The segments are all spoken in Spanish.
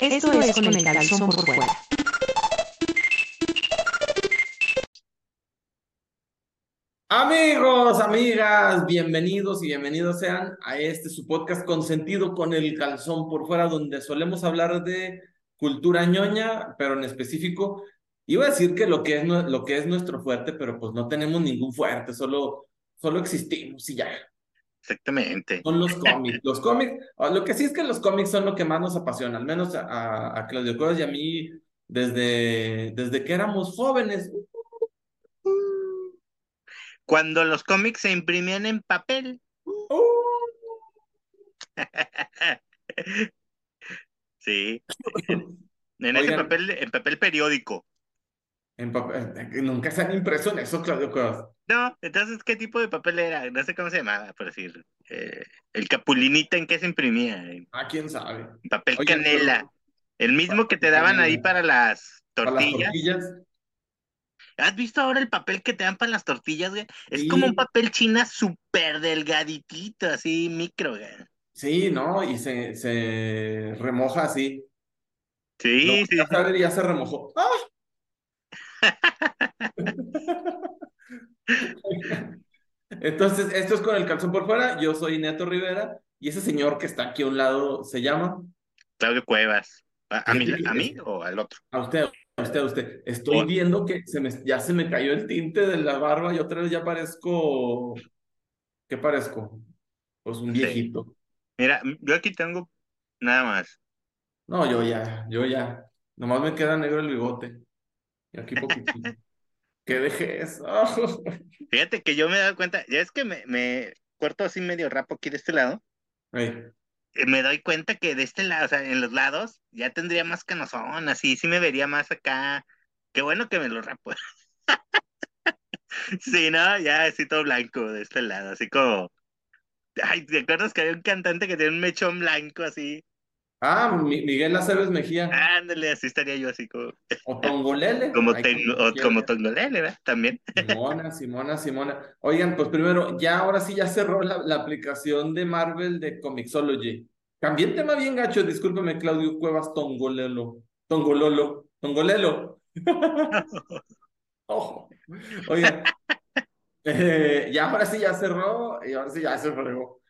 Esto es con el calzón por fuera. Amigos, amigas, bienvenidos y bienvenidos sean a este su podcast consentido con el calzón por fuera, donde solemos hablar de cultura ñoña, pero en específico, iba a decir que lo que es, lo que es nuestro fuerte, pero pues no tenemos ningún fuerte, solo, solo existimos y ya. Exactamente. Son los cómics. Los cómics, ah, lo que sí es que los cómics son lo que más nos apasiona, al menos a, a Claudio Cuevas y a mí desde, desde que éramos jóvenes. Cuando los cómics se imprimían en papel. Sí. En ese Oigan. papel, en papel periódico. En papel, eh, nunca se han impreso en eso, Claudio Cuevas. No, entonces, ¿qué tipo de papel era? No sé cómo se llamaba, por decir. Eh, el capulinita en qué se imprimía. En Ah, quién sabe. papel Oye, canela. pero- El mismo que te daban ahí para las Para las tortillas. ¿Has visto ahora el papel que te dan para las tortillas, güey? Es como un papel china súper delgaditito, así micro, güey. Sí, ¿no? Y se, se remoja así. Sí, Lo sí, volteas a ver y ya se remojó. ¡Ah! Entonces, esto es con el calzón por fuera. Yo soy Neto Rivera y ese señor que está aquí a un lado se llama. Claudio Cuevas. ¿A, a mí, a mí o al otro? A usted, a usted, a usted. Estoy viendo que se me, ya se me cayó el tinte de la barba y otra vez ya parezco. ¿Qué parezco? Pues un Sí. viejito. Mira, yo aquí tengo nada más. No, yo ya, yo ya. Nomás me queda negro el bigote. Y aquí poquitito. ¿Qué vejez? Ah. Fíjate que yo me he dado cuenta, ya es que me, me corto así medio rapo aquí de este lado, eh, me doy cuenta que de este lado, o sea, en los lados, ya tendría más canosón, así, sí me vería más acá. Qué bueno que me lo rapo. Sí, ¿no? Ya así todo blanco de este lado, así como... Ay, ¿te acuerdas que había un cantante que tenía un mechón blanco así? Ah, Mi- Miguel Aceves Mejía. Ándale, así estaría yo así como, O Tongolele. como, como o como Tongolele, ¿verdad? También. Simona, Simona, Simona. Oigan, pues primero, ya ahora sí ya cerró la, la aplicación de Marvel de Comixology. También tema bien gacho, discúlpeme, Claudio Cuevas Tongolelo. Tongololo. Tongolelo. Ojo. Oigan, eh, ya ahora sí ya cerró y ahora sí ya se fregó.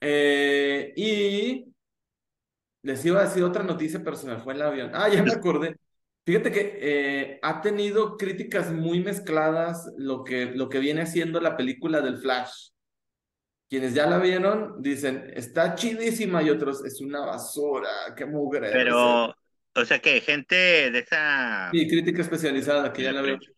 Eh, y les iba a decir otra noticia, pero se me fue el avión. Ah, ya me acordé. Fíjate que eh, ha tenido críticas muy mezcladas lo que, lo que viene haciendo la película del Flash. Quienes ya la vieron dicen, está chidísima y otros, es una basura, qué mugre. Pero, o sea que gente de esa... Sí, crítica especializada que ya la veo. Sí.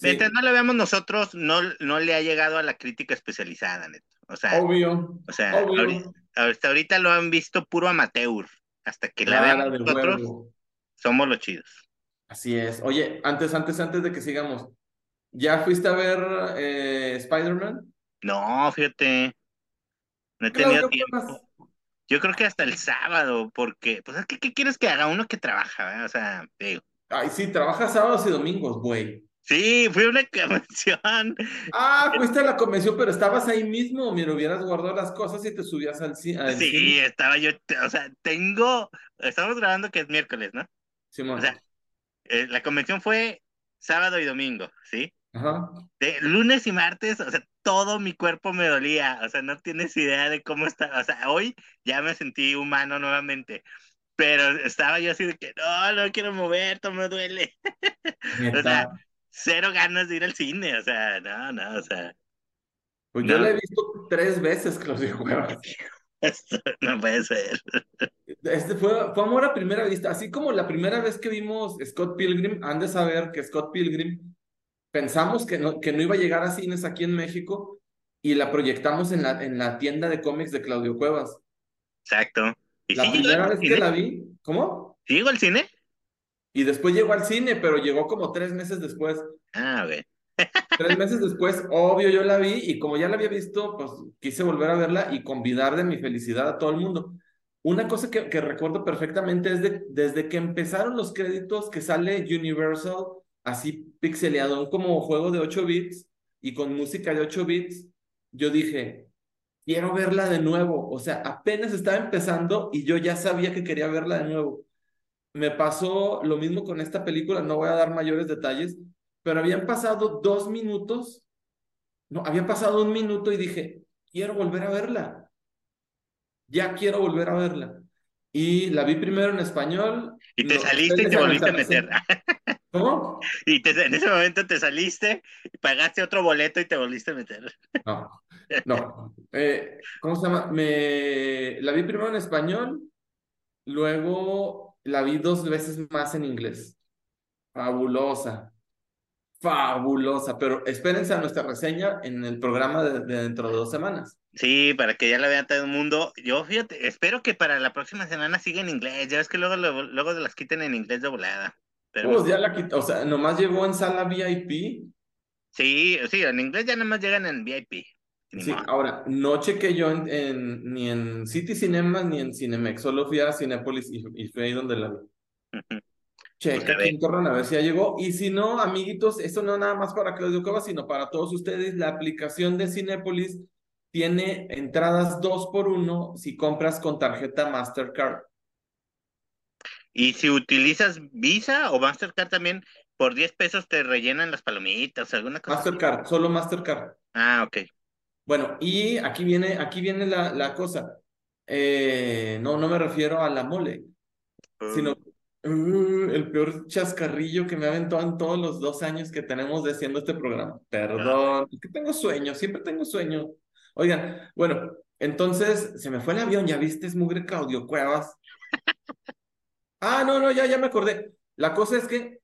Mientras no la veamos nosotros, no, no le ha llegado a la crítica especializada, neto. O sea, Obvio, o sea, obvio. ahorita, hasta ahorita lo han visto puro amateur. Hasta que la Clara veamos de nosotros, huevo. somos los chidos. Así es. Oye, antes, antes, antes de que sigamos, ¿ya fuiste a ver eh, Spider-Man? No, fíjate. No he tenido tiempo. Yo creo que hasta el sábado, porque, pues, ¿qué, qué quieres que haga uno que trabaja? verdad? O sea, digo. Ay, sí, trabajas sábados y domingos, güey. Sí, fui a una convención. Ah, fuiste a la convención, pero estabas ahí mismo. Mira, hubieras guardado las cosas y te subías al, ci- al Sí, cine. estaba yo, o sea, tengo, estamos grabando que es miércoles, ¿no? Simón. O sea, eh, la convención fue sábado y domingo, ¿sí? Ajá. De lunes y martes, o sea, todo mi cuerpo me dolía, o sea, no tienes idea de cómo está, o sea, hoy ya me sentí humano nuevamente, pero estaba yo así de que, no, no quiero mover, todo me duele, o sea, cero ganas de ir al cine, o sea, no, no, o sea, Pues yo no. la he visto tres veces, Claudio Cuevas. esto no puede ser. Este fue, fue amor a primera vista. Así como la primera vez que vimos Scott Pilgrim, han de saber que Scott Pilgrim pensamos que no, que no iba a llegar a cines aquí en México y la proyectamos en la, en la tienda de cómics de Claudio Cuevas. Exacto. ¿Y La primera vez que cine? la vi, ¿cómo? ¿Sí llegó al cine? Y después llegó al cine, pero llegó como tres meses después. Ah, ok. Tres meses después, obvio, yo la vi y como ya la había visto, pues quise volver a verla y convidar de mi felicidad a todo el mundo. Una cosa que, que recuerdo perfectamente es de, desde que empezaron los créditos que sale Universal así pixeleado, como juego de 8 bits y con música de 8 bits, yo dije, quiero verla de nuevo. O sea, apenas estaba empezando y yo ya sabía que quería verla de nuevo. Me pasó lo mismo con esta película, no voy a dar mayores detalles, pero habían pasado dos minutos, no, había pasado un minuto y dije, quiero volver a verla. Ya quiero volver a verla. Y la vi primero en español. Y te saliste y te volviste a meter. ¿Cómo? Y en ese momento te saliste, pagaste otro boleto y te volviste a meter. No, no. Eh, ¿Cómo se llama? Me la vi primero en español, luego la vi dos veces más en inglés. Fabulosa. Fabulosa, pero espérense a nuestra reseña en el programa de, dentro de dos semanas. Sí, para que ya la vean todo el mundo. Yo fíjate, espero que para la próxima semana siga en inglés. Ya ves que luego, luego, luego las quiten en inglés de volada. Pero... Pues ya la quitó, o sea, nomás llegó en sala VIP. Sí, sí, en inglés ya nomás llegan en VIP. Sí, ahora, no chequé yo en, ni en City Cinemas ni en Cinemex, solo fui a Cinepolis y, y fue ahí donde la vi. Cheque, a ver si ya llegó. Y si no, amiguitos, esto no nada más para Claudio Cuevas, sino para todos ustedes, la aplicación de Cinepolis tiene entradas dos por uno si compras con tarjeta Mastercard. Y si utilizas Visa o Mastercard también, por 10 pesos te rellenan las palomitas, alguna cosa. Mastercard, solo Mastercard. Ah, ok. Bueno, y aquí viene, aquí viene la, la cosa. Eh, no, no me refiero a la mole, sino uh. uh, el peor chascarrillo que me en todos los dos años que tenemos de haciendo este programa. Perdón, es que tengo sueño, siempre tengo sueño. Oigan, bueno, entonces se me fue el avión, ya viste, es mugre Claudio Cuevas. Ah, no, no, ya, ya me acordé. La cosa es que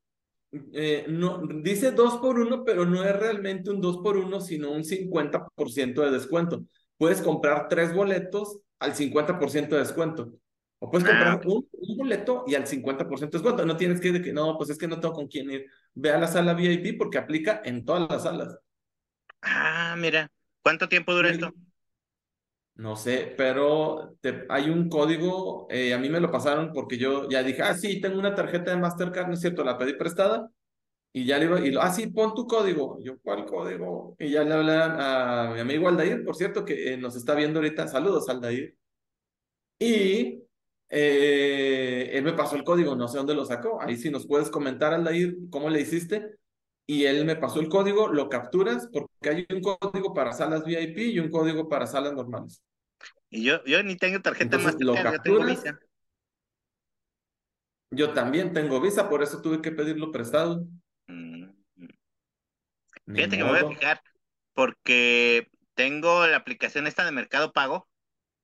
eh, no, dice dos por uno, pero no es realmente un dos por uno, sino un 50% de descuento. Puedes comprar tres boletos al 50% de descuento. O puedes comprar ah, un, boleto y al 50% de descuento. No tienes que ir de que, no, pues es que no tengo con quién ir. Ve a la sala VIP porque aplica en todas las salas. Ah, mira. ¿Cuánto tiempo dura esto? No sé, pero hay un código, eh, a mí me lo pasaron porque yo ya dije, ah, sí, tengo una tarjeta de Mastercard, ¿no es cierto? La pedí prestada y ya le iba, y lo, ah, sí, pon tu código. Yo, ¿cuál código? Y ya le hablan a mi amigo Aldair, por cierto, que eh, nos está viendo ahorita. Saludos, Aldair. Y eh, él me pasó el código, no sé dónde lo sacó. Ahí sí nos puedes comentar, Aldair, cómo le hiciste. Y él me pasó el código, lo capturas, porque hay un código para salas VIP y un código para salas normales. Y yo, yo ni tengo tarjeta más yo tengo Visa. Yo también tengo Visa, por eso tuve que pedirlo prestado. Mm. Fíjate que me voy a fijar, porque tengo la aplicación esta de Mercado Pago.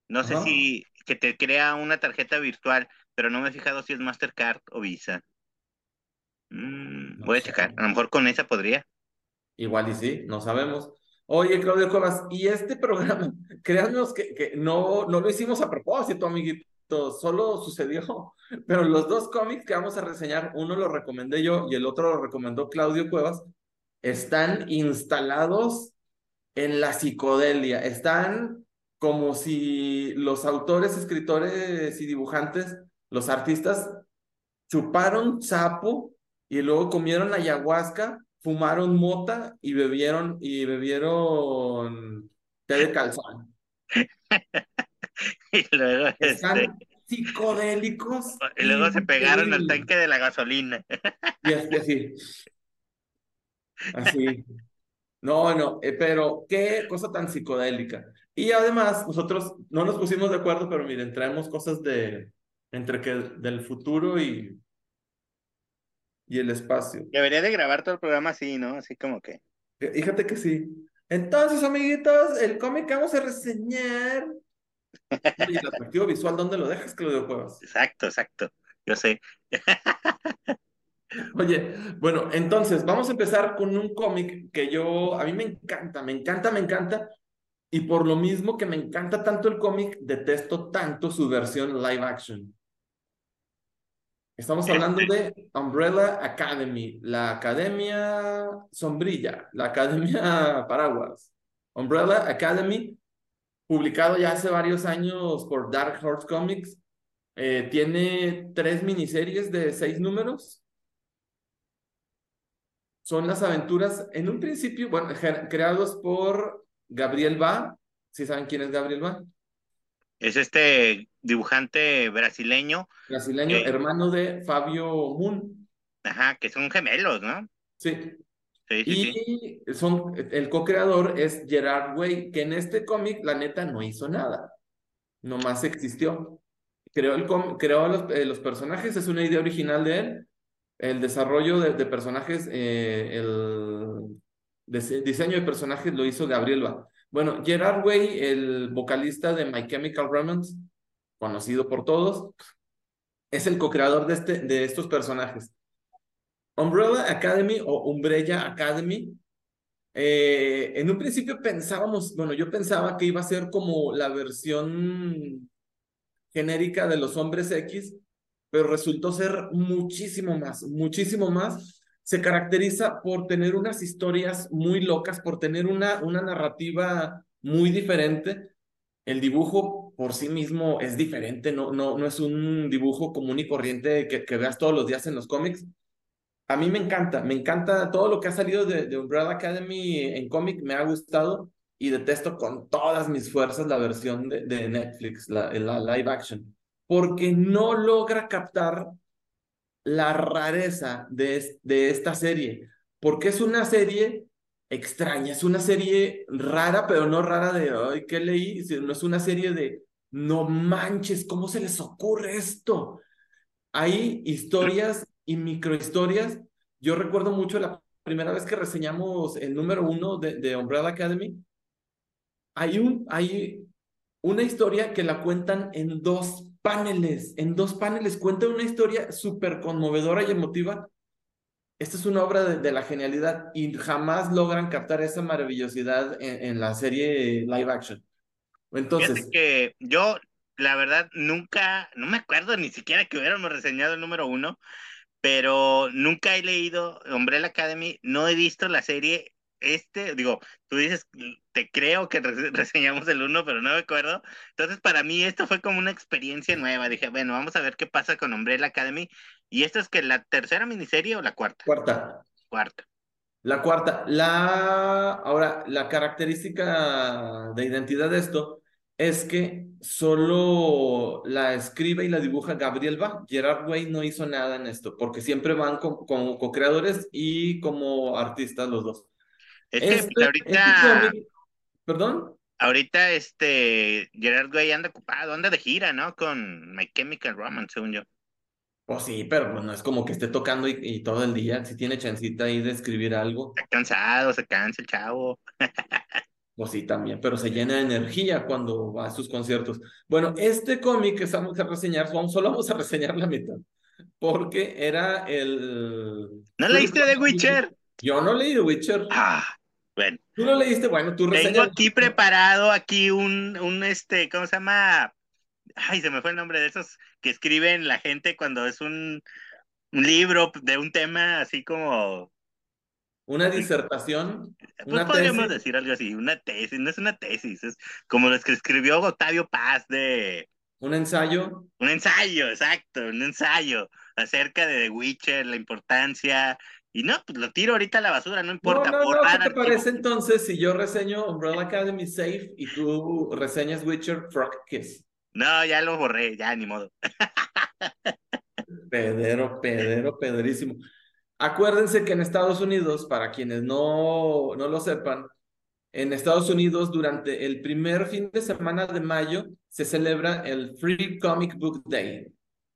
No sé si que te crea una tarjeta virtual, pero no me he fijado si es Mastercard o Visa. Mm, voy a checar, a lo mejor con esa podría. Igual y sí, no sabemos. Oye, Claudio Cuevas, y este programa, créanos que, que no, no lo hicimos a propósito, amiguito, solo sucedió, pero los dos cómics que vamos a reseñar, uno lo recomendé yo y el otro lo recomendó Claudio Cuevas, están instalados en la psicodelia, están como si los autores, escritores y dibujantes, los artistas, chuparon sapo y luego comieron ayahuasca fumaron mota y bebieron y bebieron té de calzón. y luego están este, psicodélicos. Y luego se pegaron al tanque de la gasolina. y así. Así. No, no, eh, pero qué cosa tan psicodélica. Y además, nosotros no nos pusimos de acuerdo, pero miren, traemos cosas de entre que del futuro y y el espacio. Debería de grabar todo el programa así, ¿no? Así como que. Fíjate que sí. Entonces, amiguitos, el cómic que vamos a reseñar. y el atractivo visual, ¿dónde lo dejas, Claudio Cuevas? Exacto, exacto. Yo sé. Oye, bueno, entonces vamos a empezar con un cómic que yo, a mí me encanta, me encanta, me encanta. Y por lo mismo que me encanta tanto el cómic, detesto tanto su versión live action. Estamos hablando de Umbrella Academy, la academia sombrilla, la academia paraguas. Umbrella Academy, publicado ya hace varios años por Dark Horse Comics, eh, tiene tres miniseries de seis números. Son las aventuras, en un principio, bueno, creados por Gabriel Ba ¿Sí saben quién es Gabriel Ba? Es este dibujante brasileño, Brasileño, Ok. hermano de Fabio Moon. ajá, que son gemelos, ¿no? Sí. Sí, sí, sí. Y son, el co-creador es Gerard Way, que en este cómic, la neta, no hizo nada. Nomás existió. Creó, el com- creó los, eh, los personajes, es una idea original de él. El desarrollo de, de personajes, eh, el dise- diseño de personajes lo hizo Gabriel Ba. Bueno, Gerard Way, el vocalista de My Chemical Romance, conocido por todos, es el co-creador de, este, de estos personajes. Umbrella Academy o Umbrella Academy. eh, en un principio pensábamos, bueno, yo pensaba que iba a ser como la versión genérica de los hombres X, pero resultó ser muchísimo más, muchísimo más. Se caracteriza por tener unas historias muy locas, por tener una, una narrativa muy diferente. El dibujo por sí mismo es diferente, no, no, no es un dibujo común y corriente que, que veas todos los días en los cómics. A mí me encanta, me encanta todo lo que ha salido de, de Umbrella Academy en cómic, me ha gustado y detesto con todas mis fuerzas la versión de, de Netflix, la, la live action, porque no logra captar la rareza de, de esta serie, porque es una serie extraña, es una serie rara, pero no rara de, ay, ¿qué leí? Sino es una serie de, no manches, ¿cómo se les ocurre esto? Hay historias y microhistorias. Yo recuerdo mucho la primera vez que reseñamos el número uno de, de Umbrella Academy. Hay, un, hay una historia que la cuentan en dos paneles. En dos paneles cuentan una historia súper conmovedora y emotiva. Esta es una obra de, la genialidad y jamás logran captar esa maravillosidad en, en la serie live action. Entonces, que yo, la verdad, nunca, no me acuerdo ni siquiera que hubiéramos reseñado el número uno, pero nunca he leído Umbrella Academy, no he visto la serie. Este, digo, tú dices, te creo que rese- reseñamos el uno, pero no me acuerdo. Entonces, para mí esto fue como una experiencia nueva. Dije, bueno, vamos a ver qué pasa con Umbrella Academy. ¿Y esto es que la tercera miniserie o la cuarta? cuarta. Cuarta. La cuarta, la ahora la característica de identidad de esto es que solo la escribe y la dibuja Gabriel Ba. Gerard Way no hizo nada en esto, porque siempre van como co-creadores y como artistas los dos. Este, este ahorita, cómic, perdón, ahorita este Gerard Way anda ocupado, anda de gira, ¿no? Con My Chemical Romance, según yo. pues sí, pero pues no es como que esté tocando y, y todo el día, si tiene chancita ahí de escribir algo. Está cansado, se cansa el chavo. Pues sí, también, pero se llena de energía cuando va a sus conciertos. Bueno, este cómic que estamos a reseñar, vamos- solo vamos a reseñar la mitad, porque era el... ¿No leíste The Witcher? Yo no leí The Witcher. Ah, bueno. ¿Tú lo leíste? Bueno, tú Tengo reseñas. aquí preparado aquí un, un este, ¿cómo se llama? Ay, se me fue el nombre de esos que escriben la gente cuando es un, un libro de un tema así como, Una disertación, pues una podríamos tesis. decir algo así, una tesis, no es una tesis, es como los que escribió Octavio Paz de un ensayo. un ensayo, exacto, un ensayo acerca de The Witcher, la importancia, y no, pues lo tiro ahorita a la basura, no No, importa, no, no, borrar ¿qué te archivo. parece entonces si yo reseño Umbrella Academy Safe y tú reseñas Witcher Frog Kiss? No, ya lo borré, ya ni modo. Pedero, pedero, pederísimo. Acuérdense que en Estados Unidos, para quienes no, no lo sepan, en Estados Unidos durante el primer fin de semana de mayo se celebra el Free Comic Book Day.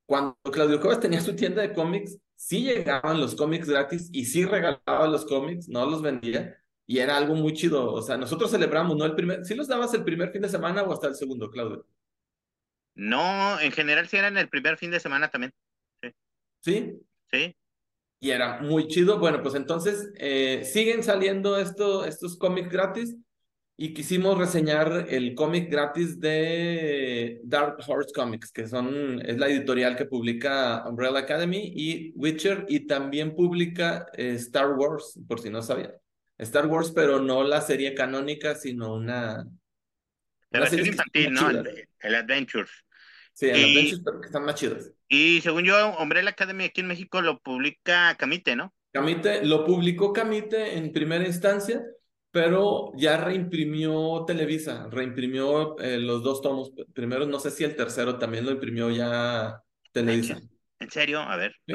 Cuando Claudio Cuevas tenía su tienda de cómics, sí llegaban los cómics gratis y sí regalaba los cómics, no los vendía. Y era algo muy chido. O sea, nosotros celebramos, ¿no? El primer, ¿sí los dabas el primer fin de semana o hasta el segundo, Claudio? No, en general sí era en el primer fin de semana también, ¿Sí? sí. Y era muy chido. Bueno, pues entonces eh, siguen saliendo esto, estos cómics gratis y quisimos reseñar el cómic gratis de Dark Horse Comics, que son, es la editorial que publica Umbrella Academy y Witcher y también publica eh, Star Wars, por si no sabían. Star Wars, pero no la serie canónica, sino una... La una versión serie infantil, ¿no? El, el Adventures. Sí, en Y- Adventures, pero que están más chidas. Y según yo, Umbrella Academy aquí en México lo publica Camite, ¿no? Camite, lo publicó Camite en primera instancia pero ya reimprimió Televisa, reimprimió eh, los dos tomos. Primero, no sé si el tercero también lo imprimió ya Televisa. ¿En serio? A ver. Sí.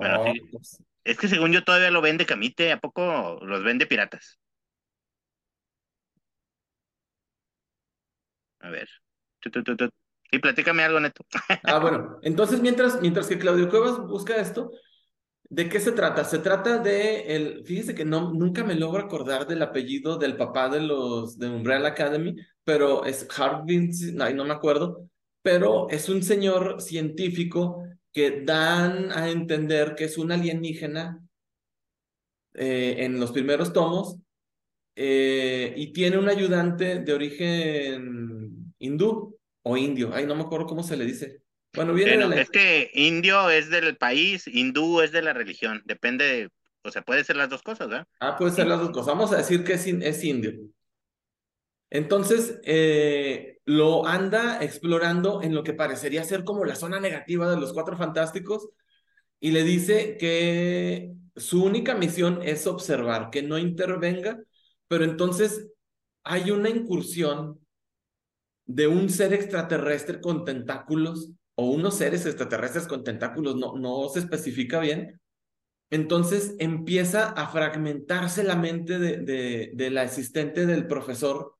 Bueno, Oh, sí. pues, Es que según yo todavía lo vende Camite, ¿a poco los vende piratas? A ver. Y platícame algo, Neto. Ah, bueno, entonces mientras, mientras que Claudio Cuevas busca esto, ¿de qué se trata? Se trata de el, fíjese que no, nunca me logro acordar del apellido del papá de los de Umbrella Academy, pero es Harvin, no, no me acuerdo, pero es un señor científico que dan a entender que es un alienígena eh, en los primeros tomos eh, y tiene un ayudante de origen hindú o indio, ay, no me acuerdo cómo se le dice. Bueno, viene Bueno, de la... es que indio es del país, hindú es de la religión. Depende, de- o sea, puede ser las dos cosas, ¿verdad? Ah, puede ser las dos cosas. Vamos a decir que es, es indio. Entonces, eh, lo anda explorando en lo que parecería ser como la zona negativa de los Cuatro Fantásticos y le dice que su única misión es observar, que no intervenga, pero entonces hay una incursión de un ser extraterrestre con tentáculos o unos seres extraterrestres con tentáculos, no, no se especifica bien. Entonces empieza a fragmentarse la mente de, de, de la asistente del profesor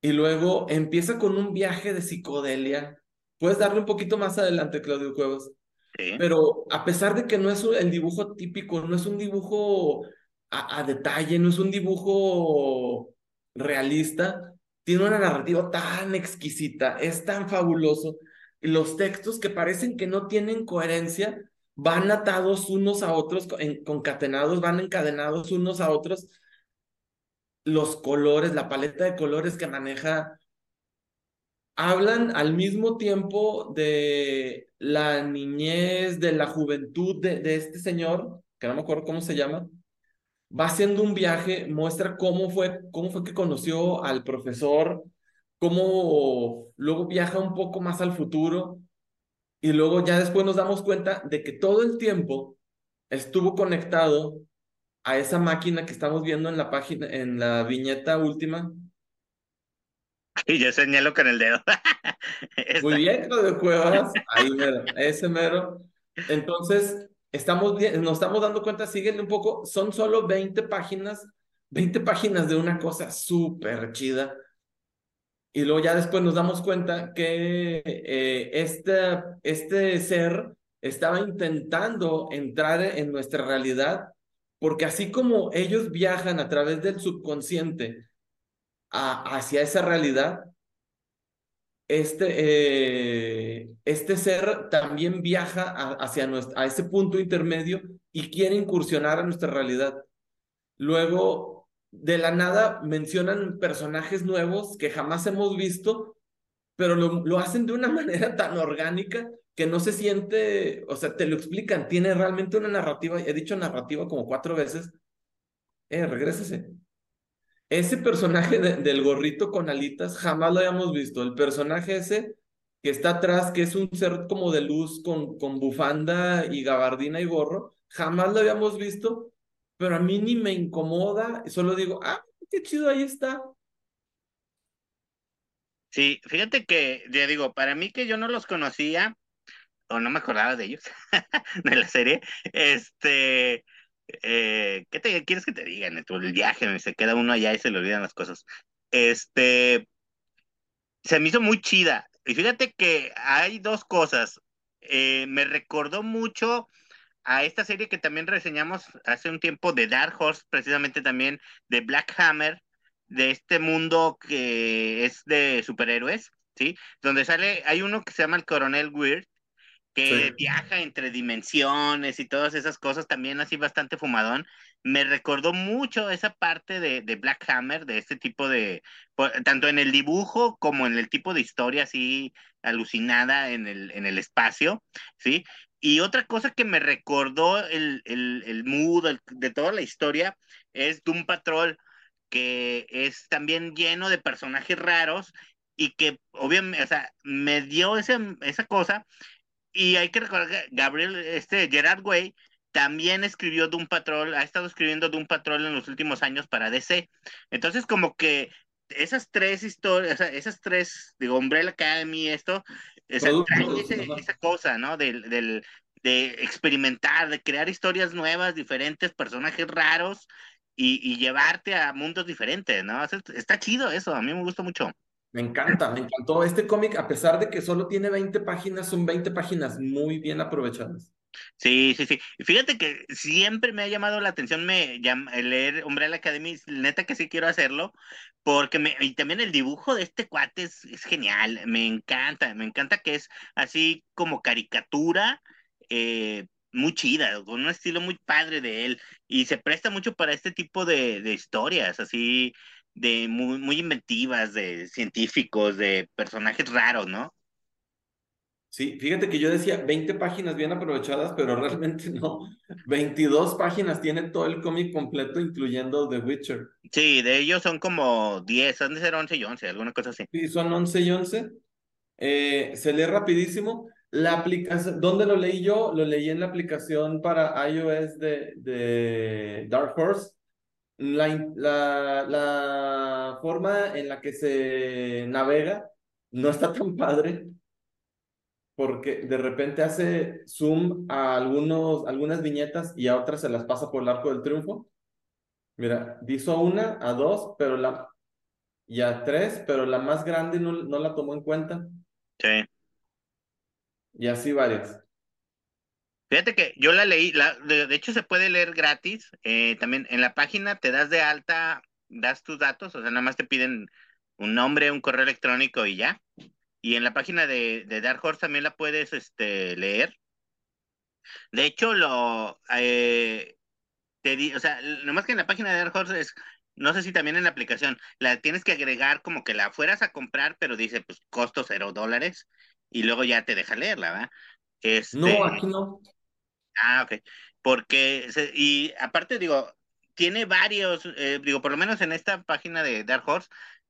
y luego empieza con un viaje de psicodelia. Puedes darle un poquito más adelante, Claudio Cuevas. Sí. Pero a pesar de que no es el dibujo típico, no es un dibujo a, a detalle, no es un dibujo realista, tiene una narrativa tan exquisita, es tan fabuloso. Los textos que parecen que no tienen coherencia van atados unos a otros, co- en- concatenados, van encadenados unos a otros. Los colores, la paleta de colores que maneja hablan al mismo tiempo de la niñez, de la juventud de, de este señor, que no me acuerdo cómo se llama, va haciendo un viaje, muestra cómo fue, cómo fue que conoció al profesor, cómo luego viaja un poco más al futuro y luego ya después nos damos cuenta de que todo el tiempo estuvo conectado a esa máquina que estamos viendo en la página, en la viñeta última, Y yo señalo con el dedo. Muy bien, Claudio Cuevas, ahí mero, ese mero. Entonces, estamos bien, nos estamos dando cuenta, síguele un poco, son solo 20 páginas, 20 páginas de una cosa súper chida. Y luego ya después nos damos cuenta que este, este ser estaba intentando entrar en nuestra realidad, porque así como ellos viajan a través del subconsciente hacia esa realidad, este, eh, este ser también viaja hacia a ese punto intermedio y quiere incursionar a nuestra realidad. Luego, de la nada, mencionan personajes nuevos que jamás hemos visto, pero lo, lo hacen de una manera tan orgánica que no se siente, o sea, te lo explican, tiene realmente una narrativa, he dicho narrativa como cuatro veces. Eh, regrésese. Ese personaje de- del gorrito con alitas jamás lo habíamos visto. El personaje ese que está atrás, que es un ser como de luz con, con bufanda y gabardina y gorro, jamás lo habíamos visto, pero a mí ni me incomoda, solo digo, ah, qué chido, ahí está. Sí, fíjate que, ya digo, para mí que yo no los conocía, o no me acordaba de ellos, de la serie, este, eh, ¿qué te quieres que te digan? El viaje, se queda uno allá y se le olvidan las cosas. Este, se me hizo muy chida. Y fíjate que hay dos cosas. Eh, me recordó mucho a esta serie que también reseñamos hace un tiempo de Dark Horse, precisamente también de Black Hammer, de este mundo que es de superhéroes, ¿sí? Donde sale, hay uno que se llama el Coronel Weird, que Sí. viaja entre dimensiones y todas esas cosas, también así bastante fumadón. Me recordó mucho esa parte de, de Black Hammer, de este tipo de, tanto en el dibujo como en el tipo de historia así alucinada en el, en el espacio, ¿sí? Y otra cosa que me recordó el, el, el mood el- de toda la historia es Doom Patrol, que es también lleno de personajes raros y que obviamente, o sea, me dio ese, esa cosa y hay que recordar que Gabriel, este Gerard Way, también escribió Doom Patrol, ha estado escribiendo Doom Patrol en los últimos años para DC. Entonces, como que esas tres historias, esas tres, digo, Umbrella Academy, esto, esa, esa cosa, ¿no? Del, del, de experimentar, de crear historias nuevas, diferentes, personajes raros y, y llevarte a mundos diferentes, ¿no? Está chido eso, a mí me gusta mucho. Me encanta, me encantó. Este cómic, a pesar de que solo tiene 20 páginas, son 20 páginas muy bien aprovechadas. Sí, sí, sí. Fíjate que siempre me ha llamado la atención me llama, leer Umbrella Academy, neta que sí quiero hacerlo, porque me, y también el dibujo de este cuate es, es genial, me encanta, me encanta que es así como caricatura, eh, muy chida, con un estilo muy padre de él, y se presta mucho para este tipo de, de historias, así de muy, muy inventivas, de científicos, de personajes raros, ¿no? Sí, fíjate que yo decía 20 páginas bien aprovechadas, pero realmente no. 22 páginas tiene todo el cómic completo, incluyendo The Witcher. Sí, de ellos son como 10, han de ser 11 y 11, alguna cosa así. Sí, son 11 y 11. Eh, se lee rapidísimo. La aplicación, ¿dónde lo leí yo? Lo leí en la aplicación para iOS de, de Dark Horse. La, la, la forma en la que se navega no está tan padre porque de repente hace zoom a algunos, algunas viñetas y a otras se las pasa por el arco del triunfo. Mira, hizo una, a dos, pero la, y a tres, pero la más grande no, no la tomó en cuenta. Sí. Y así varias. Fíjate que yo la leí, la, de, hecho se puede leer gratis, eh, también en la página te das de alta, das tus datos, o sea, nada más te piden un nombre, un correo electrónico y ya. Y en la página de, de Dark Horse también la puedes este, leer. De hecho, lo eh, te di, o sea, nomás que en la página de Dark Horse es, no sé si también en la aplicación, la tienes que agregar como que la fueras a comprar, pero dice pues costo cero dólares, y luego ya te deja leerla, ¿verdad? Este, no, aquí no. Ah, ok. Porque, y aparte digo, tiene varios, eh, digo, por lo menos en esta página de Dark Horse,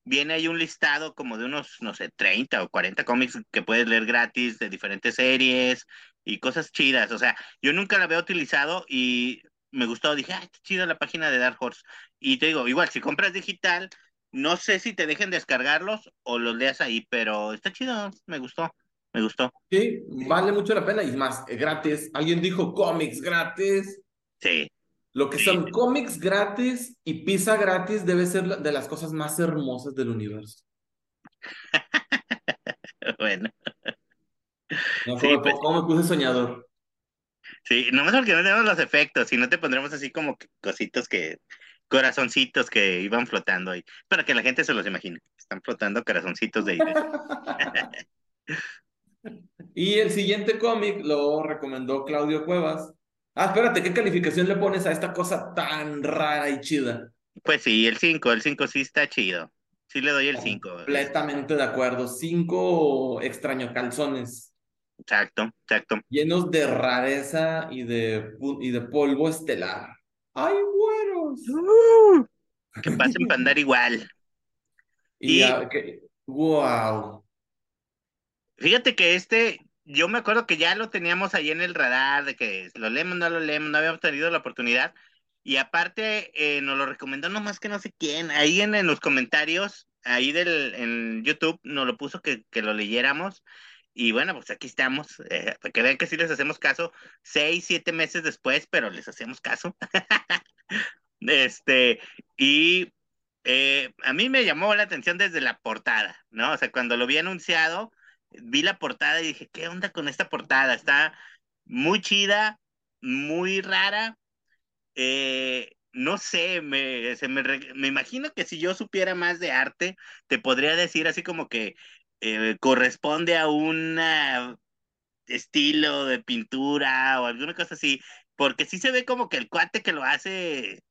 viene ahí un listado como de unos, no sé, 30 o 40 cómics que puedes leer gratis de diferentes series y cosas chidas. O sea, yo nunca la había utilizado y me gustó. Dije, ah, está chida la página de Dark Horse. Y te digo, igual, si compras digital, no sé si te dejen descargarlos o los leas ahí, pero está chido, me gustó. Me gustó. Sí, vale mucho la pena y más, gratis. Alguien dijo cómics gratis. Sí. Lo que son cómics gratis y pizza gratis debe ser de las cosas más hermosas del universo. bueno. No, sí, pues ¿cómo, me puse soñador? Sí, nomás porque no tenemos los efectos, si no te pondremos así como cositos que, corazoncitos que iban flotando ahí, para que la gente se los imagine. Están flotando corazoncitos de y el siguiente cómic lo recomendó Claudio Cuevas, Ah, espérate, ¿qué calificación le pones a esta cosa tan rara y chida? Pues sí, el 5, el 5 sí está chido. Sí le doy el 5. Completamente de acuerdo. 5 extraño calzones. Exacto, exacto. Llenos de rareza y de, y de polvo estelar. ¡Ay, buenos! Uh, que pasen para andar igual. Y, wow. Fíjate que este, yo me acuerdo que ya lo teníamos ahí en el radar, de que lo leemos, no lo leemos, no habíamos tenido la oportunidad. Y aparte, eh, nos lo recomendó nomás que no sé quién. Ahí en, los comentarios, ahí del, en YouTube, nos lo puso que, que lo leyéramos. Y bueno, pues aquí estamos, eh, para que vean que sí les hacemos caso, seis, siete meses después, pero les hacemos caso. este, y eh, a mí me llamó la atención desde la portada, ¿no? O sea, cuando lo vi anunciado, vi la portada y dije, ¿qué onda con esta portada? Está muy chida, muy rara. Eh, no sé, me, se me, me, imagino que si yo supiera más de arte, te podría decir así como que eh, corresponde a un estilo de pintura o alguna cosa así, porque sí se ve como que el cuate que lo hace,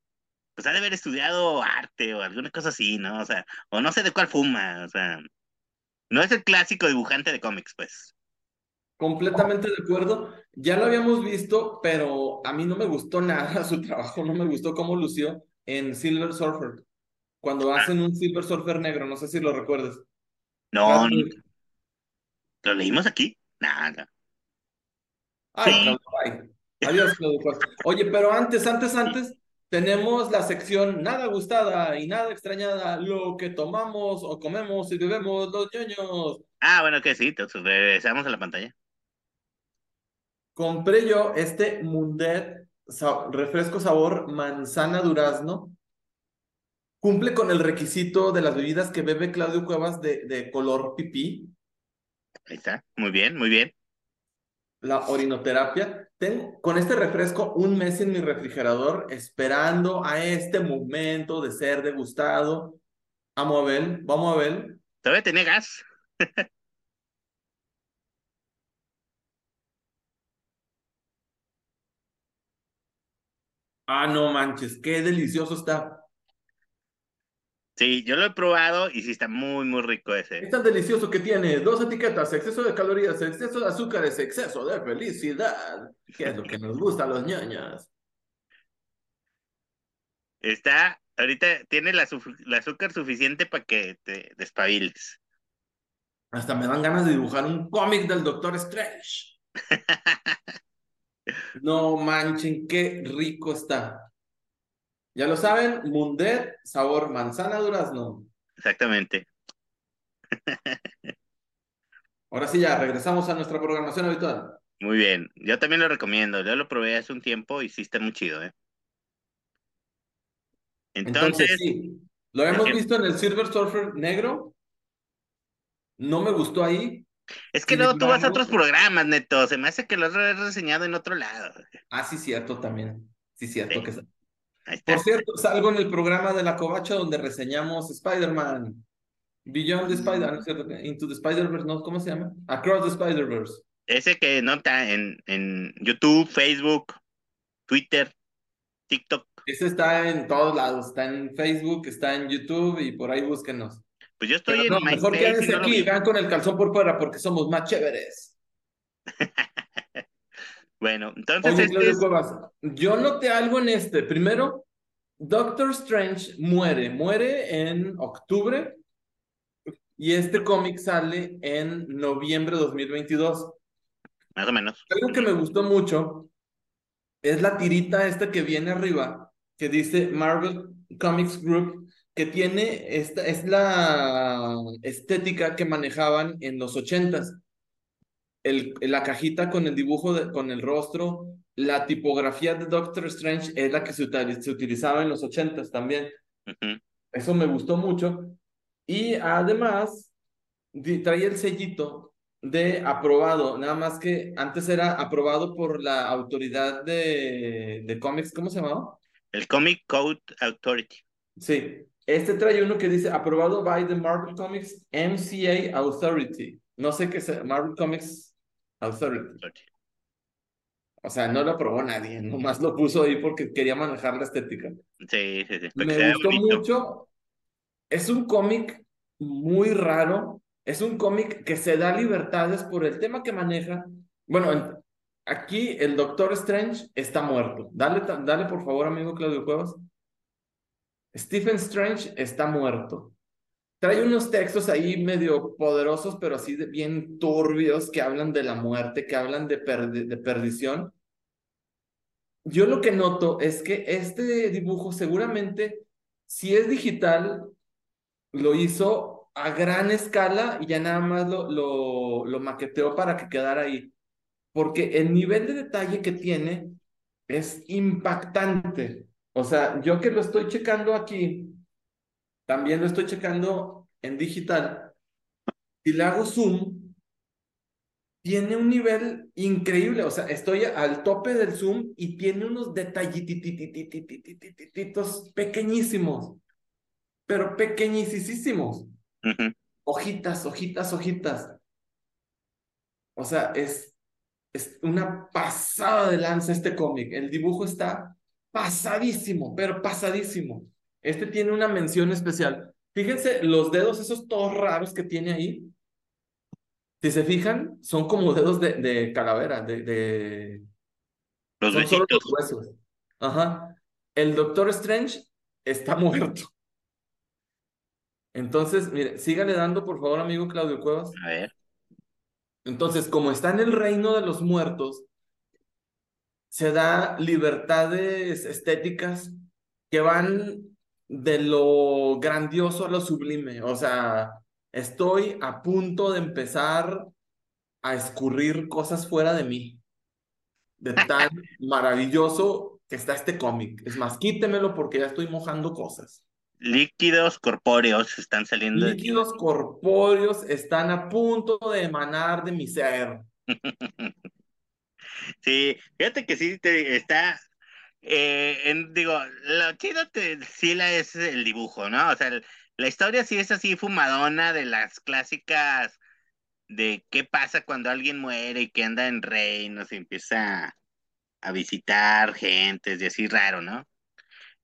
pues ha de haber estudiado arte o alguna cosa así, ¿no? O sea, o no sé de cuál fuma, o sea, no es el clásico dibujante de cómics, pues. Completamente de acuerdo. Ya lo habíamos visto, pero a mí no me gustó nada su trabajo, no me gustó cómo lució en Silver Surfer. Cuando ah. hacen un Silver Surfer negro, no sé si lo recuerdas. No, ¿Lo leímos aquí? Nada. Ay, Adiós, Claudio. Oye, pero antes, antes, antes, tenemos la sección nada gustada y nada extrañada, lo que tomamos o comemos y bebemos los ñoños. Ah, bueno, que sí, entonces regresamos a la pantalla. Compré yo este Mundet sa- refresco sabor manzana durazno. Cumple con el requisito de las bebidas que bebe Claudio Cuevas de, de color pipí, Ahí está, muy bien, muy bien. La orinoterapia. Tengo con este refresco un mes en mi refrigerador esperando a este momento de ser degustado. Amo a Abel, vamos a ver. Todavía tenía gas. Ah, no manches, qué delicioso está. Sí, yo lo he probado y sí está muy, muy rico ese. Es tan delicioso que tiene dos etiquetas, exceso de calorías, exceso de azúcares, exceso de felicidad. ¿Qué es lo que nos gusta a los ñoños? Está, ahorita tiene el azúcar suficiente para que te despabiles. Hasta me dan ganas de dibujar un cómic del Doctor Strange. No manchen, qué rico está. Ya lo saben, Mundet, sabor manzana durazno. Exactamente. Ahora sí, ya regresamos a nuestra programación habitual. Muy bien. Yo también lo recomiendo. Yo lo probé hace un tiempo y sí está muy chido, ¿eh? Entonces, Entonces, sí, lo hemos visto en el Silver Surfer negro. No me gustó ahí. es que luego tú vas a otros programas, Neto. Se me hace que lo has reseñado en otro lado. Ah, sí, cierto también. Sí, cierto Sí. que. Por cierto, salgo en el programa de la Covacha donde reseñamos Spider-Man. Beyond the Spider, ah, no es cierto, Into the Spider-Verse, ¿no? ¿Cómo se llama? Across the Spider-Verse. Ese que no está en, en YouTube, Facebook, Twitter, TikTok. Ese está en todos lados, está en Facebook, está en YouTube y por ahí búsquenos. Pues yo estoy en mejor MySpace y quédense no aquí, vi. vean con el calzón por fuera porque somos más chéveres. Bueno, entonces Oye, este es... Yo noté algo en este. Primero, Doctor Strange muere, muere en octubre y este cómic sale en noviembre de 2022. Más o menos. Algo que me gustó mucho es la tirita esta que viene arriba, que dice Marvel Comics Group, que tiene esta, es la estética que manejaban en los ochentas. El, la cajita con el dibujo, de- con el rostro, la tipografía de Doctor Strange es la que se, utili- se utilizaba en los ochentas también. Ujú. Eso me gustó mucho. Y además, trae el sellito de aprobado, nada más que antes era aprobado por la autoridad de, de cómics, ¿cómo se llamaba? El Comic Code Authority. Sí, este trae uno que dice aprobado by the Marvel Comics MCA Authority. No sé qué es Marvel Comics Authority. O sea, no lo aprobó nadie, nomás lo puso ahí porque quería manejar la estética. Sí, sí, sí. Me gustó bonito. mucho. Es un cómic muy raro. Es un cómic que se da libertades por el tema que maneja. Bueno, en- aquí el Doctor Strange está muerto. Dale, dale por favor, amigo Claudio Cuevas. Stephen Strange está muerto. Trae unos textos ahí medio poderosos, pero así de bien turbios, que hablan de la muerte, que hablan de, de perdición. Yo lo que noto es que este dibujo seguramente, si es digital, lo hizo a gran escala y ya nada más lo, lo, lo maqueteó para que quedara ahí. Porque el nivel de detalle que tiene es impactante. O sea, yo que lo estoy checando aquí, también lo estoy checando en digital. Si le hago zoom, tiene un nivel increíble. O sea, estoy al tope del zoom y tiene unos detallititos pequeñísimos, pero pequeñísimos. Ujú. Hojitas, hojitas, hojitas. O sea, es, es una pasada de lanza este cómic. El dibujo está pasadísimo, pero pasadísimo. Este tiene una mención especial. Fíjense los dedos, esos todos raros que tiene ahí. Si se fijan, son como dedos de, de calavera, de, de... Los son solo los huesos. Ajá. El Doctor Strange está muerto. Entonces, mire, sígale dando, por favor, amigo Claudio Cuevas. A ver. Entonces, como está en el reino de los muertos, se da libertades estéticas que van de lo grandioso a lo sublime. O sea, estoy a punto de empezar a escurrir cosas fuera de mí. De tan maravilloso que está este cómic. Es más, quítemelo porque ya estoy mojando cosas. Líquidos corpóreos están saliendo de. Líquidos corpóreos están a punto de emanar de mi ser. Sí, fíjate que sí te está, eh, en- digo, lo chido te, sí la es el dibujo, ¿no? O sea, el- la historia sí es así fumadona de las clásicas de qué pasa cuando alguien muere y que anda en reinos y empieza a visitar gentes y así raro, ¿no?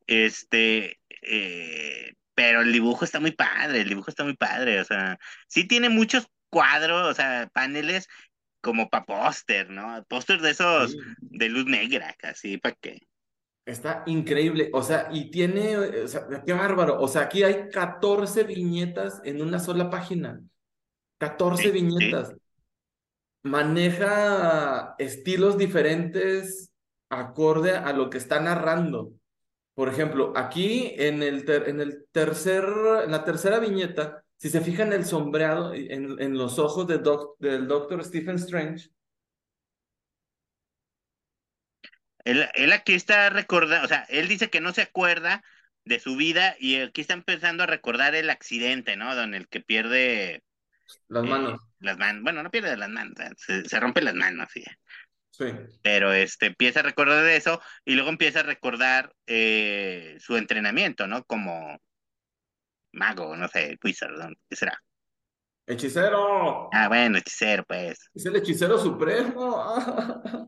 Este, eh, pero el dibujo está muy padre, el dibujo está muy padre, o sea, sí tiene muchos cuadros, o sea, paneles como para póster, ¿no? Póster de esos Sí. de luz negra, casi, para que... Está increíble, o sea, y tiene, o sea, qué bárbaro, o sea, aquí hay 14 viñetas en una sola página, 14 Sí, sí. viñetas. Maneja estilos diferentes acorde a lo que está narrando. Por ejemplo, aquí en el, ter- en el tercer, en la tercera viñeta, si se fijan el sombreado en, en los ojos de doc- del doctor Stephen Strange, Él, él aquí está recordando, o sea, él dice que no se acuerda de su vida y aquí está empezando a recordar el accidente, ¿no? Don el que pierde las eh, manos, las manos, bueno, no pierde las manos, se, se rompe las manos, sí. sí. pero este empieza a recordar de eso y luego empieza a recordar eh, su entrenamiento, ¿no? Como mago, no sé, wizard, ¿no? ¿qué será? ¡Hechicero! Ah, bueno, hechicero, pues. Es el hechicero supremo.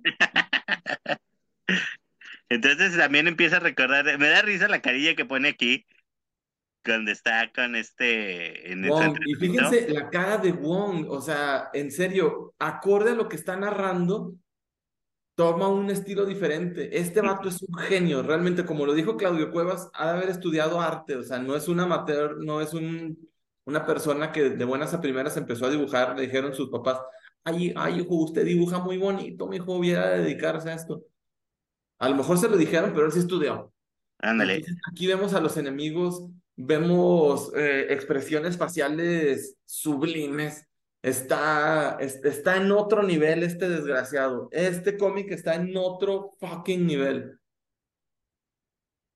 Entonces también empieza a recordar, me da risa la carilla que pone aquí cuando está con este en Wong, y fíjense la cara de Wong, o sea, en serio, acorde a lo que está narrando, toma un estilo diferente. Este vato es un genio, realmente, como lo dijo Claudio Cuevas, ha de haber estudiado arte, o sea, no es un amateur, no es un, una persona que de buenas a primeras empezó a dibujar, le dijeron sus papás, ay, ay, hijo, usted dibuja muy bonito, mi hijo, hubiera de dedicarse a esto. A lo mejor se lo dijeron, pero él sí estudió. Ándale. Entonces, aquí vemos a los enemigos, vemos eh, expresiones faciales sublimes. Está, es- está en otro nivel este desgraciado. Este cómic está en otro fucking nivel.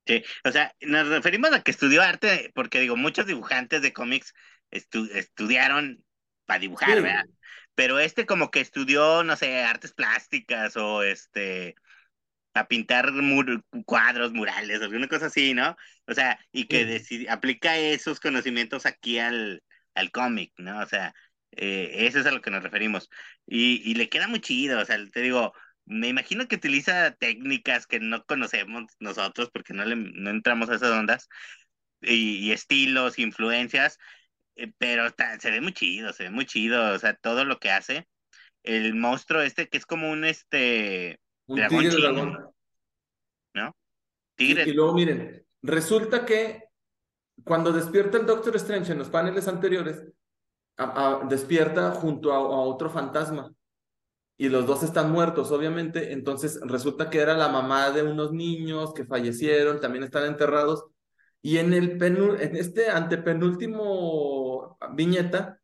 Sí, o sea, nos referimos a que estudió arte, porque digo, muchos dibujantes de cómics estu- estudiaron para dibujar, Sí. ¿verdad? Pero este como que estudió, no sé, artes plásticas o este, a pintar mur- cuadros, murales, alguna cosa así, ¿no? O sea, y que Sí. aplica esos conocimientos aquí al, al cómic, ¿no? O sea, eh, eso es a lo que nos referimos. Y, y le queda muy chido, o sea, te digo, me imagino que utiliza técnicas que no conocemos nosotros porque no, le, no entramos a esas ondas, y, y estilos, influencias, eh, pero está- se ve muy chido, se ve muy chido, o sea, todo lo que hace. El monstruo este que es como un este Un dragón tigre chino, dragón. ¿no? Tigre. y luego miren, resulta que cuando despierta el Doctor Strange en los paneles anteriores, a- a- despierta junto a, a otro fantasma. Y los dos están muertos, obviamente. Entonces resulta que era la mamá de unos niños que fallecieron, también están enterrados. Y en el penu- en este antepenúltimo viñeta,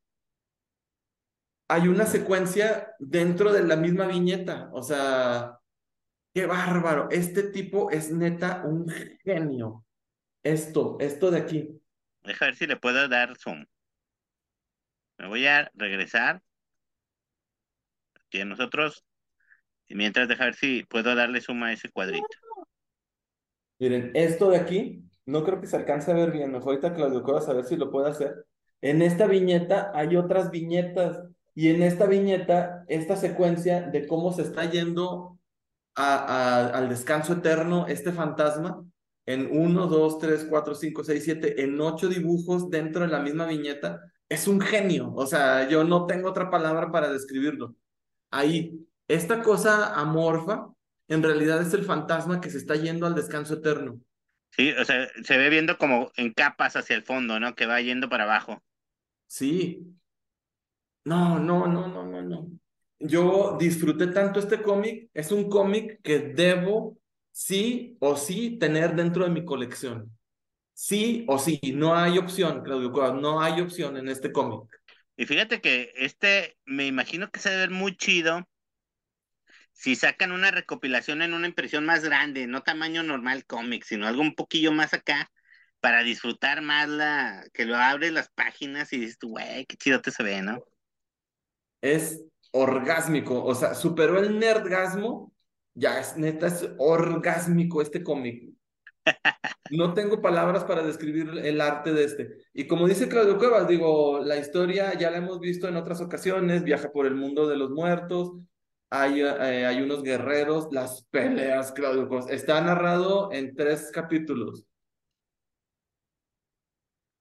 hay una secuencia dentro de la misma viñeta. O sea, qué bárbaro. Este tipo es neta un genio. Esto, esto de aquí. Deja ver si le puedo dar zoom. Me voy a regresar aquí a nosotros. Y mientras deja ver si puedo darle zoom a ese cuadrito. Miren, esto de aquí, no creo que se alcance a ver bien. Mejor ahorita Claudio Cuevas a ver si lo puede hacer. En esta viñeta hay otras viñetas. Y en esta viñeta, esta secuencia de cómo se está yendo a, a- al descanso eterno este fantasma, en uno, dos, tres, cuatro, cinco, seis, siete, en ocho dibujos dentro de la misma viñeta, es un genio. O sea, yo no tengo otra palabra para describirlo. Ahí, esta cosa amorfa, en realidad es el fantasma que se está yendo al descanso eterno. Sí, o sea, se ve viendo como en capas hacia el fondo, ¿no? Que va yendo para abajo. Sí. No, no, no, no, no, no. Yo disfruté tanto este cómic, es un cómic que debo sí o sí tener dentro de mi colección. Sí o sí, no hay opción, Claudio no hay opción en este cómic. Y fíjate que este, me imagino que se debe ver muy chido si sacan una recopilación en una impresión más grande, no tamaño normal cómic, sino algo un poquillo más acá, para disfrutar más la, que lo abres las páginas y dices, güey, qué chido te se ve, ¿no? Es orgásmico, o sea, superó el nerdgasmo, ya es neta, es orgásmico este cómic. No tengo palabras para describir el arte de este. Y como dice Claudio Cuevas, digo, la historia ya la hemos visto en otras ocasiones, viaja por el mundo de los muertos, hay, eh, hay unos guerreros, las peleas, Claudio Cuevas. Está narrado en tres capítulos.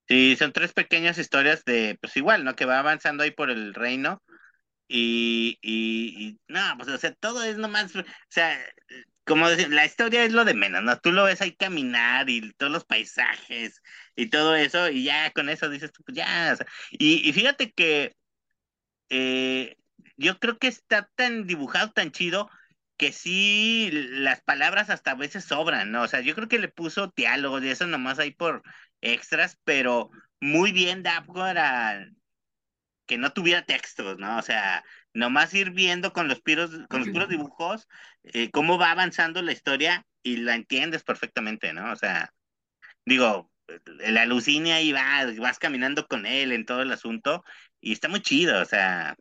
Sí, son tres pequeñas historias de, pues igual, ¿no? Que va avanzando ahí por el reino. Y, y, no, pues o sea, todo es nomás, o sea, como decir, la historia es lo de menos, ¿no? Tú lo ves ahí caminar y todos los paisajes y todo eso, y ya con eso dices tú, pues ya, o sea, y, y fíjate que eh, yo creo que está tan dibujado, tan chido, que sí, las palabras hasta a veces sobran, ¿no? O sea, yo creo que le puso diálogos y eso nomás ahí por extras, pero muy bien da para que no tuviera textos, ¿no? O sea, nomás ir viendo con los piros, con los puros dibujos, eh, cómo va avanzando la historia y la entiendes perfectamente, ¿no? O sea, digo, la alucina ahí va, vas caminando con él en todo el asunto y está muy chido, o sea,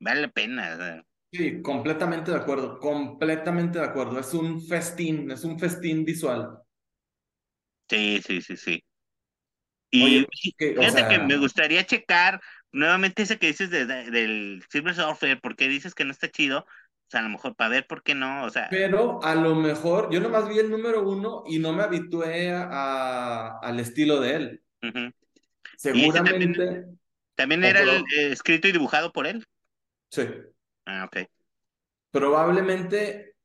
vale la pena. o sea. Sí, completamente de acuerdo, completamente de acuerdo. Es un festín, es un festín visual. Sí, sí, sí, sí. Y Oye, que, fíjate que me gustaría checar nuevamente ese que dices de- de- del Silver Surfer, porque dices que no está chido, o sea, a lo mejor para ver por qué no, o sea, pero a lo mejor, yo nomás vi el número uno y no me habitué a, al estilo de él. Y ese Seguramente, también, también era el, eh, escrito y dibujado por él. sí, Ah, ok. probablemente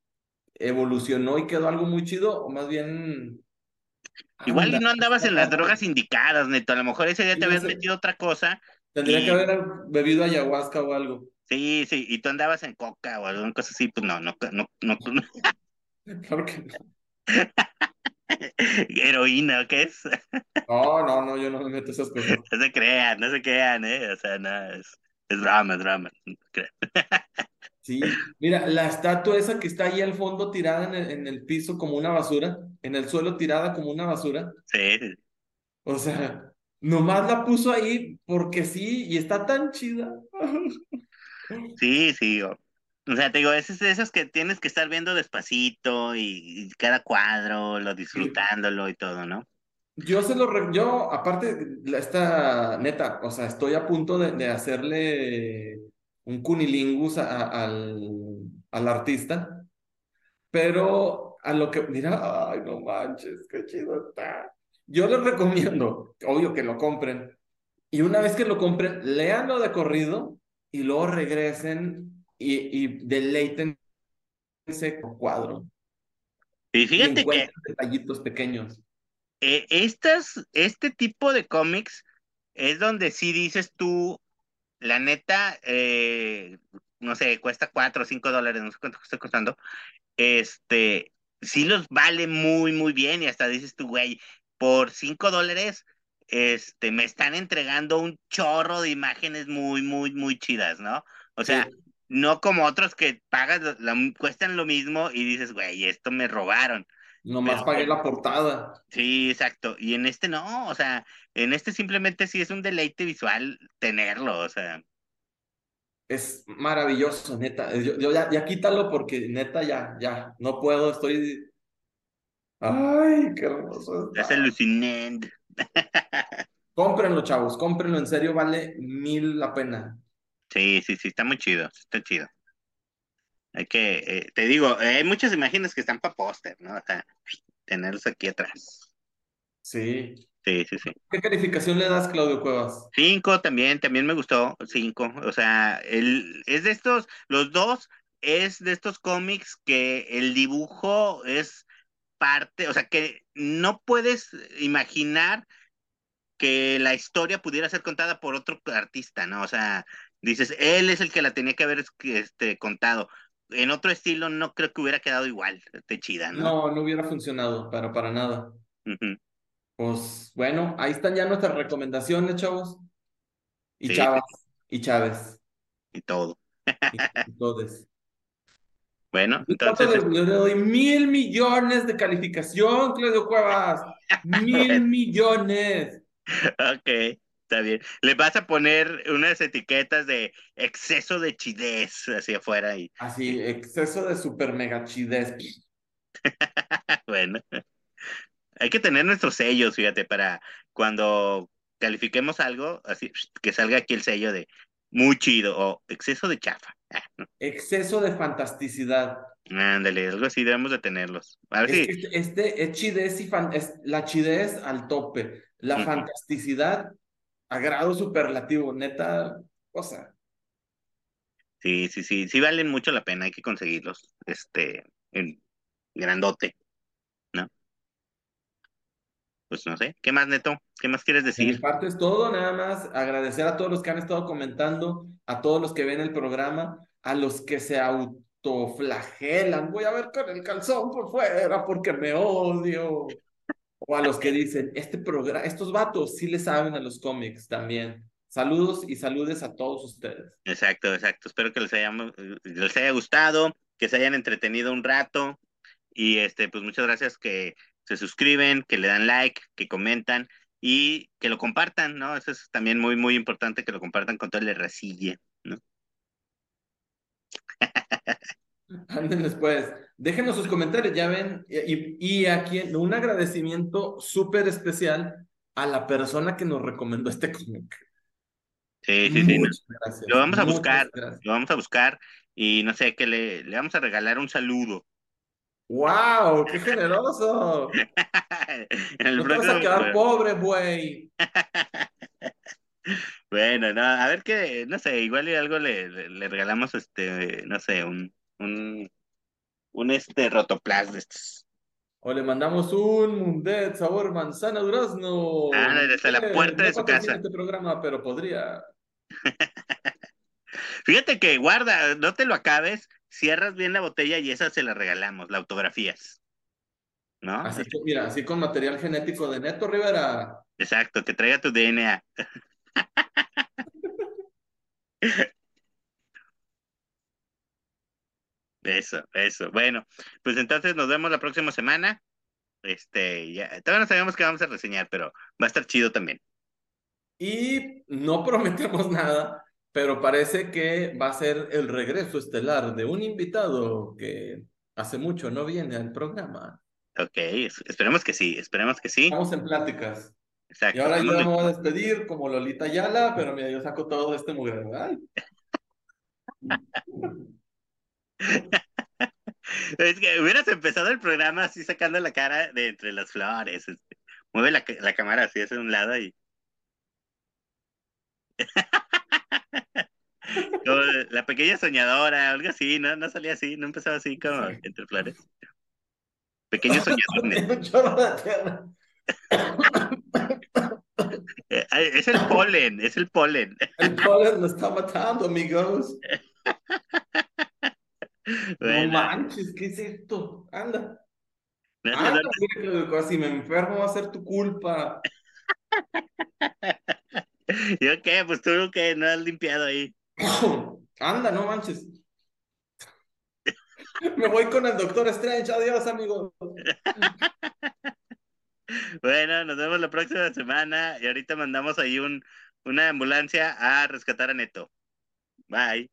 evolucionó y quedó algo muy chido, o más bien, Igual y anda, no andabas en las drogas indicadas, Neto, a lo mejor ese día te habías metido otra cosa tendría que haber bebido ayahuasca o algo. sí, sí, y tú andabas en coca o alguna cosa así, pues no, no, no, no, no. Claro que no. heroína, ¿qué es? No, no, no, yo no me meto esas cosas. No se crean, no se crean, ¿eh? O sea, no, es, es drama, es drama. no. Sí, mira, la estatua esa que está ahí al fondo tirada en el, en el piso como una basura, en el suelo tirada como una basura, sí. o sea, nomás la puso ahí porque sí, y está tan chida. Sí, sí. O, o sea, te digo, es esas que tienes que estar viendo despacito y, y cada cuadro, lo disfrutándolo y todo, ¿no? Yo se lo, re- yo, aparte, esta, neta, o sea, estoy a punto de, de hacerle un cunilingus a- a- al, al artista, pero a lo que, mira, ay, no manches, qué chido está. Yo les recomiendo, obvio que lo compren, y una vez que lo compren, léanlo de corrido y luego regresen y, y deleítense con cuadro Y y fíjate que encuentren detallitos pequeños. eh, estas, este tipo de cómics es donde sí dices tú, la neta, eh, no sé, cuesta cuatro o cinco dólares, no sé cuánto está costando, este, sí los vale muy, muy bien y hasta dices tú, güey, por cinco dólares, este, me están entregando un chorro de imágenes muy, muy, muy chidas, ¿no? O sea, Sí. no como otros que pagas, la- cuestan lo mismo y dices, güey, esto me robaron. Nomás Pero pagué la portada. Sí, exacto. Y en este no, o sea, en este simplemente sí es un deleite visual tenerlo, o sea. Es maravilloso, neta. Yo, yo ya, ya quítalo porque neta ya, ya, no puedo, estoy. Ay, qué hermoso Es alucinante. Cómprenlo, chavos, cómprenlo, en serio, vale mil la pena. Sí, sí, sí, está muy chido, está chido. Hay que, eh, te digo, eh, hay muchas imágenes que están para póster, ¿no? O sea, tenerlos aquí atrás. Sí. Sí, sí, sí. ¿Qué calificación le das, Claudio Cuevas? Cinco también, también me gustó, cinco. O sea, el, es de estos, los dos es de estos cómics que el dibujo es parte, o sea, que no puedes imaginar que la historia pudiera ser contada por otro artista, ¿no? O sea, dices, él es el que la tenía que haber este, contado. En otro estilo no creo que hubiera quedado igual de chida, ¿no? No, no hubiera funcionado, pero para nada. Pues bueno, ahí están ya nuestras recomendaciones, chavos. Y chavas, y Chávez. Y todo. y, todos. Bueno, entonces. Le, doy mil millones de calificación, Claudio Cuevas. mil millones. Ok. Está bien. Le vas a poner unas etiquetas de exceso de chidez hacia afuera. Y... Así, exceso de super mega chidez. bueno. Hay que tener nuestros sellos, fíjate, para cuando califiquemos algo, así que salga aquí el sello de muy chido o exceso de chafa. Ah, exceso de fantasticidad. Ándale, algo así debemos de tenerlos. A ver si... este, este, es chidez y fan, es la chidez al tope, la fantasticidad a grado superlativo, neta, cosa. Sí, sí, sí, sí valen mucho la pena, hay que conseguirlos, este, en grandote. Pues no sé, ¿qué más, Neto? ¿Qué más quieres decir? mi parte es todo, nada más agradecer a todos los que han estado comentando, a todos los que ven el programa, a los que se autoflagelan, voy a ver con el calzón por fuera porque me odio. O a los que dicen, este programa, estos vatos sí le saben a los cómics también. Saludos y saludes a todos ustedes. Exacto, exacto. Espero que les haya, les haya gustado, que se hayan entretenido un rato. Y este, pues muchas gracias que se suscriben, que le dan like, que comentan y que lo compartan, ¿no? Eso es también muy, muy importante que lo compartan con todo el resille, ¿no? Anden después. Déjenos sus comentarios, ya ven. Y, y aquí un agradecimiento súper especial a la persona que nos recomendó este cómic. Sí, sí, sí. gracias. Lo vamos a buscar, lo vamos a buscar y no sé, que le, le vamos a regalar un saludo. ¡Wow! ¡Qué generoso! no vas a quedar pobre, güey. bueno, no, a ver qué, no sé, igual y algo le, le regalamos, este, no sé, un, un, un este rotoplas de estos. O le mandamos un Mundet sabor manzana durazno. Ah, desde la eh, puerta de su casa. este programa, pero podría. Fíjate que guarda, no te lo acabes, cierras bien la botella y esa se la regalamos, la autografías. ¿No? Así que mira, así con material genético de Neto Rivera. Exacto, que traiga tu DNA. Eso, eso. Bueno, pues entonces nos vemos la próxima semana. Este, ya, todavía no sabemos qué vamos a reseñar, pero va a estar chido también. Y no prometemos nada, pero parece que va a ser el regreso estelar de un invitado que hace mucho no viene al programa. Ok, esperemos que sí, esperemos que sí. Estamos en pláticas. Exacto. Y ahora yo me voy a despedir como Lolita Yala, pero mira, yo saco todo este mugre. es que hubieras empezado el programa así sacando la cara de entre las flores. Este. Mueve la, la cámara así hacia un lado y. la pequeña soñadora, algo así, ¿no? No salía así, no empezaba así como entre flores. Pequeño soñador. Eh, es el polen, es el polen. El polen lo está matando, amigos. No manches, ¿qué es esto? Anda. Anda, si me enfermo va a ser tu culpa. ¿Yo qué? Pues tú que no has limpiado ahí. Anda, no manches. Me voy con el doctor Strange. Adiós, amigo. Bueno, nos vemos la próxima semana y ahorita mandamos ahí un, una ambulancia a rescatar a Neto. Bye.